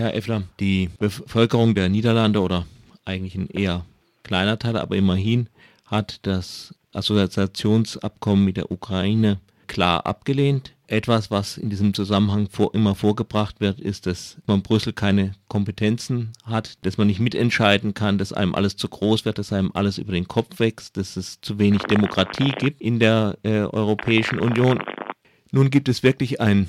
Herr Effler, die Bevölkerung der Niederlande oder eigentlich ein eher kleiner Teil, aber immerhin hat das Assoziationsabkommen mit der Ukraine klar abgelehnt. Etwas, was in diesem Zusammenhang vor, immer vorgebracht wird, ist, dass man Brüssel keine Kompetenzen hat, dass man nicht mitentscheiden kann, dass einem alles zu groß wird, dass einem alles über den Kopf wächst, dass es zu wenig Demokratie gibt in der äh, Europäischen Union. Nun gibt es wirklich ein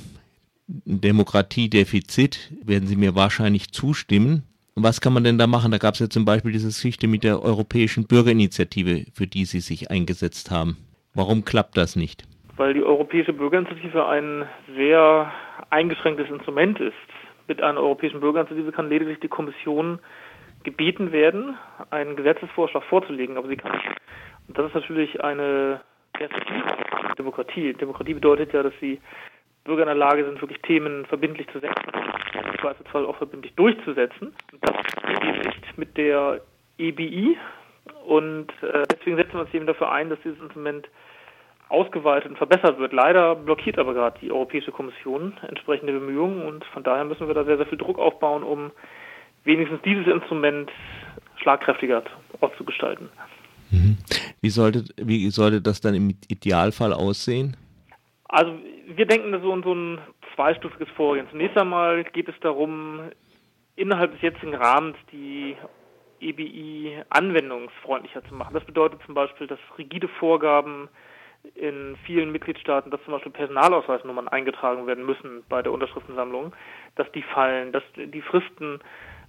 Demokratiedefizit, werden Sie mir wahrscheinlich zustimmen. Was kann man denn da machen? Da gab es ja zum Beispiel diese Geschichte mit der Europäischen Bürgerinitiative, für die Sie sich eingesetzt haben. Warum klappt das nicht? weil die Europäische Bürgerinitiative ein sehr eingeschränktes Instrument ist. Mit einer Europäischen Bürgerinitiative kann lediglich die Kommission gebeten werden, einen Gesetzesvorschlag vorzulegen, aber sie kann nicht. Und das ist natürlich eine Demokratie. Demokratie bedeutet ja, dass die Bürger in der Lage sind, wirklich Themen verbindlich zu setzen, im Zweifelsfall auch verbindlich durchzusetzen. Das geht nicht mit der EBI. Und äh, deswegen setzen wir uns eben dafür ein, dass dieses Instrument ausgeweitet und verbessert wird. Leider blockiert aber gerade die Europäische Kommission entsprechende Bemühungen und von daher müssen wir da sehr, sehr viel Druck aufbauen, um wenigstens dieses Instrument schlagkräftiger auszugestalten. Mhm. Wie, sollte, wie sollte das dann im Idealfall aussehen? Also wir denken so, so ein zweistufiges Vorgehen. Zunächst einmal geht es darum, innerhalb des jetzigen Rahmens die EBI anwendungsfreundlicher zu machen. Das bedeutet zum Beispiel, dass rigide Vorgaben in vielen Mitgliedstaaten, dass zum Beispiel Personalausweisnummern eingetragen werden müssen bei der Unterschriftensammlung, dass die fallen, dass die Fristen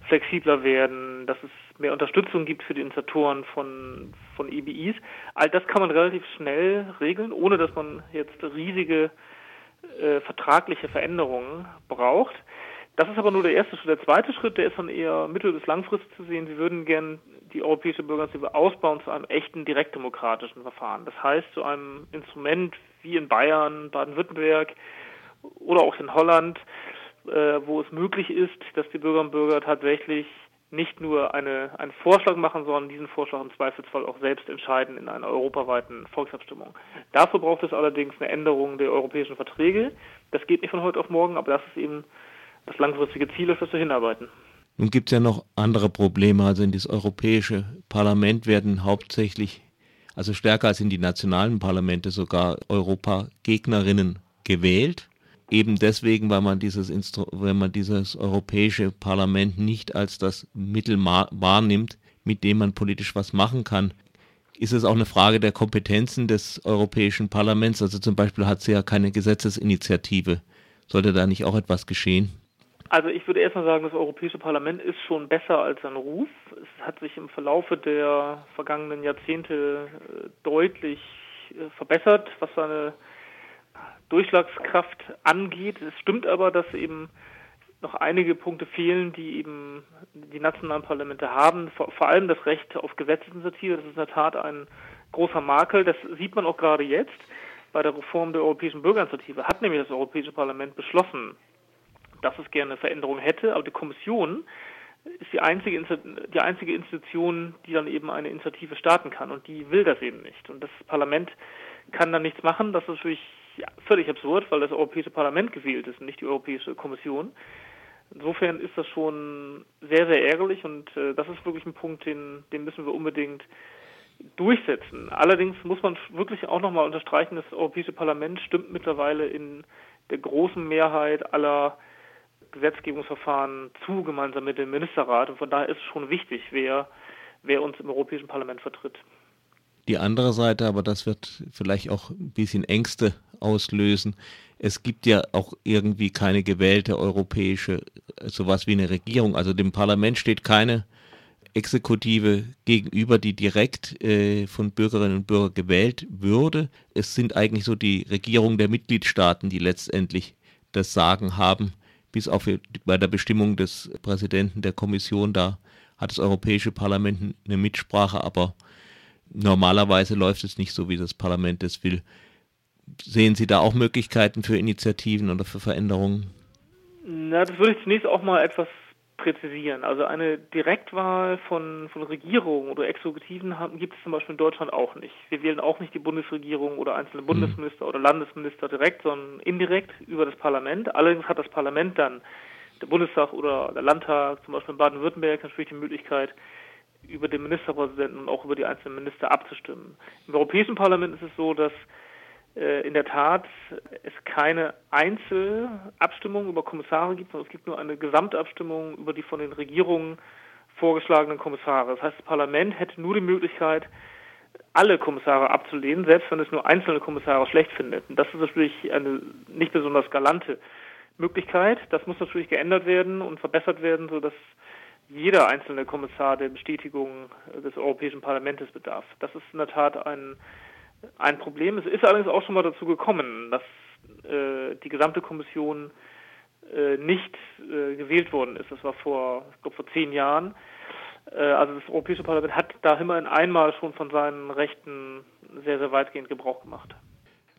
flexibler werden, dass es mehr Unterstützung gibt für die Initiatoren von, von EBIs. All das kann man relativ schnell regeln, ohne dass man jetzt riesige äh, vertragliche Veränderungen braucht. Das ist aber nur der erste Schritt. Der zweite Schritt, der ist dann eher mittel- bis langfristig zu sehen. Sie würden gern die europäische Bürgerinitiative ausbauen zu einem echten direktdemokratischen Verfahren. Das heißt, zu einem Instrument wie in Bayern, Baden-Württemberg oder auch in Holland, äh, wo es möglich ist, dass die Bürgerinnen und Bürger tatsächlich nicht nur eine, einen Vorschlag machen, sondern diesen Vorschlag im Zweifelsfall auch selbst entscheiden in einer europaweiten Volksabstimmung. Dafür braucht es allerdings eine Änderung der europäischen Verträge. Das geht nicht von heute auf morgen, aber das ist eben das langfristige Ziel, auf das wir hinarbeiten. Nun gibt es ja noch andere Probleme. Also in das Europäische Parlament werden hauptsächlich, also stärker als in die nationalen Parlamente sogar Europagegnerinnen gewählt. Eben deswegen, weil man dieses Instru wenn man dieses Europäische Parlament nicht als das Mittel wahrnimmt, mit dem man politisch was machen kann. Ist es auch eine Frage der Kompetenzen des Europäischen Parlaments? Also zum Beispiel hat sie ja keine Gesetzesinitiative. Sollte da nicht auch etwas geschehen? Also ich würde erstmal sagen, das Europäische Parlament ist schon besser als sein Ruf. Es hat sich im Verlaufe der vergangenen Jahrzehnte äh, deutlich äh, verbessert, was seine Durchschlagskraft angeht. Es stimmt aber, dass eben noch einige Punkte fehlen, die eben die nationalen Parlamente haben. Vor, vor allem das Recht auf Gesetzesinitiative. Das ist in der Tat ein großer Makel. Das sieht man auch gerade jetzt bei der Reform der Europäischen Bürgerinitiative. Hat nämlich das Europäische Parlament beschlossen, dass es gerne Veränderungen hätte, aber die Kommission ist die einzige, die einzige Institution, die dann eben eine Initiative starten kann und die will das eben nicht. Und das Parlament kann dann nichts machen. Das ist natürlich ja, völlig absurd, weil das Europäische Parlament gewählt ist und nicht die Europäische Kommission. Insofern ist das schon sehr, sehr ärgerlich und äh, das ist wirklich ein Punkt, den, den müssen wir unbedingt durchsetzen. Allerdings muss man wirklich auch nochmal unterstreichen, das Europäische Parlament stimmt mittlerweile in der großen Mehrheit aller Gesetzgebungsverfahren zu, gemeinsam mit dem Ministerrat. Und von daher ist es schon wichtig, wer, wer uns im Europäischen Parlament vertritt. Die andere Seite, aber das wird vielleicht auch ein bisschen Ängste auslösen. Es gibt ja auch irgendwie keine gewählte europäische, sowas wie eine Regierung. Also dem Parlament steht keine Exekutive gegenüber, die direkt äh, von Bürgerinnen und Bürgern gewählt würde. Es sind eigentlich so die Regierungen der Mitgliedstaaten, die letztendlich das Sagen haben bis auf bei der Bestimmung des Präsidenten der Kommission, da hat das Europäische Parlament eine Mitsprache, aber normalerweise läuft es nicht so, wie das Parlament es will. Sehen Sie da auch Möglichkeiten für Initiativen oder für Veränderungen? Na, das würde ich zunächst auch mal etwas präzisieren. Also eine Direktwahl von, von Regierungen oder Exekutiven gibt es zum Beispiel in Deutschland auch nicht. Wir wählen auch nicht die Bundesregierung oder einzelne mhm. Bundesminister oder Landesminister direkt, sondern indirekt über das Parlament. Allerdings hat das Parlament dann der Bundestag oder der Landtag, zum Beispiel in Baden-Württemberg, natürlich die Möglichkeit, über den Ministerpräsidenten und auch über die einzelnen Minister abzustimmen. Im Europäischen Parlament ist es so, dass äh, in der Tat es keine Einzelabstimmung über Kommissare gibt, sondern es gibt nur eine Gesamtabstimmung über die von den Regierungen vorgeschlagenen Kommissare. Das heißt, das Parlament hätte nur die Möglichkeit, alle Kommissare abzulehnen, selbst wenn es nur einzelne Kommissare schlecht findet. Und das ist natürlich eine nicht besonders galante Möglichkeit. Das muss natürlich geändert werden und verbessert werden, sodass jeder einzelne Kommissar der Bestätigung des Europäischen Parlaments bedarf. Das ist in der Tat ein, ein Problem. Es ist allerdings auch schon mal dazu gekommen, dass äh, die gesamte Kommission äh, nicht äh, gewählt worden ist. Das war vor, ich glaube, vor zehn Jahren. Äh, also das Europäische Parlament hat da immerhin einmal schon von seinen Rechten sehr, sehr weitgehend Gebrauch gemacht.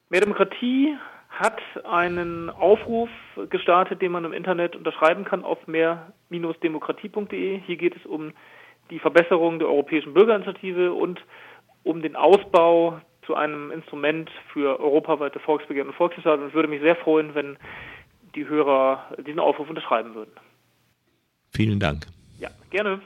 Mehr Demokratie hat einen Aufruf gestartet, den man im Internet unterschreiben kann auf mehr-demokratie.de. Hier geht es um die Verbesserung der Europäischen Bürgerinitiative und um den Ausbau zu einem Instrument für europaweite Volksbegehren und Volksentscheidung. Und ich würde mich sehr freuen, wenn die Hörer diesen Aufruf unterschreiben würden. Vielen Dank. Ja, gerne.